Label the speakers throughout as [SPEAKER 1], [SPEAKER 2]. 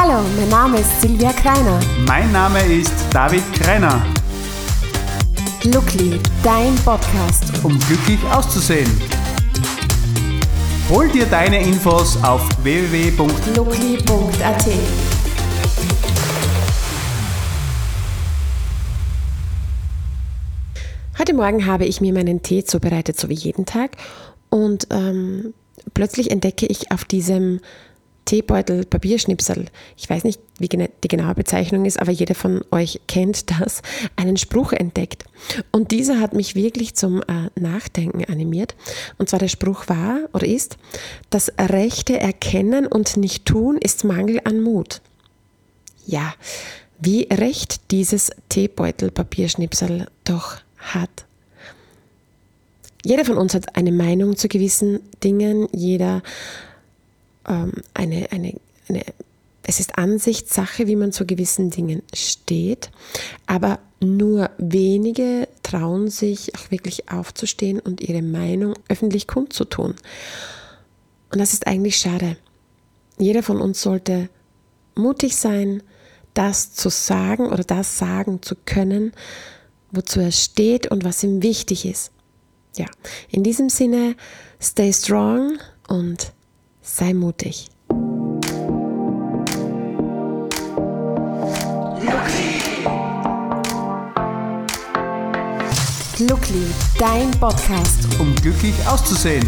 [SPEAKER 1] Hallo, mein Name ist Silvia Kreiner.
[SPEAKER 2] Mein Name ist David Kreiner.
[SPEAKER 1] Lookly, dein Podcast.
[SPEAKER 2] Um glücklich auszusehen. Hol dir deine Infos auf www.lookly.at.
[SPEAKER 1] Heute Morgen habe ich mir meinen Tee zubereitet, so wie jeden Tag. Und ähm, plötzlich entdecke ich auf diesem Teebeutel Papierschnipsel, ich weiß nicht, wie die genaue Bezeichnung ist, aber jeder von euch kennt das, einen Spruch entdeckt. Und dieser hat mich wirklich zum äh, Nachdenken animiert. Und zwar der Spruch war oder ist, das rechte Erkennen und nicht tun ist Mangel an Mut. Ja, wie recht dieses Teebeutel Papierschnipsel doch hat. Jeder von uns hat eine Meinung zu gewissen Dingen, jeder ähm, eine, eine, eine, es ist Ansichtssache, wie man zu gewissen Dingen steht, aber nur wenige trauen sich auch wirklich aufzustehen und ihre Meinung öffentlich kundzutun. Und das ist eigentlich schade. Jeder von uns sollte mutig sein, das zu sagen oder das sagen zu können, wozu er steht und was ihm wichtig ist. Ja, in diesem Sinne, stay strong und sei mutig. Lookly, dein Podcast.
[SPEAKER 2] Um glücklich auszusehen.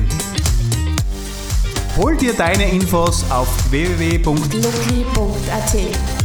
[SPEAKER 2] Hol dir deine Infos auf www.lookly.at.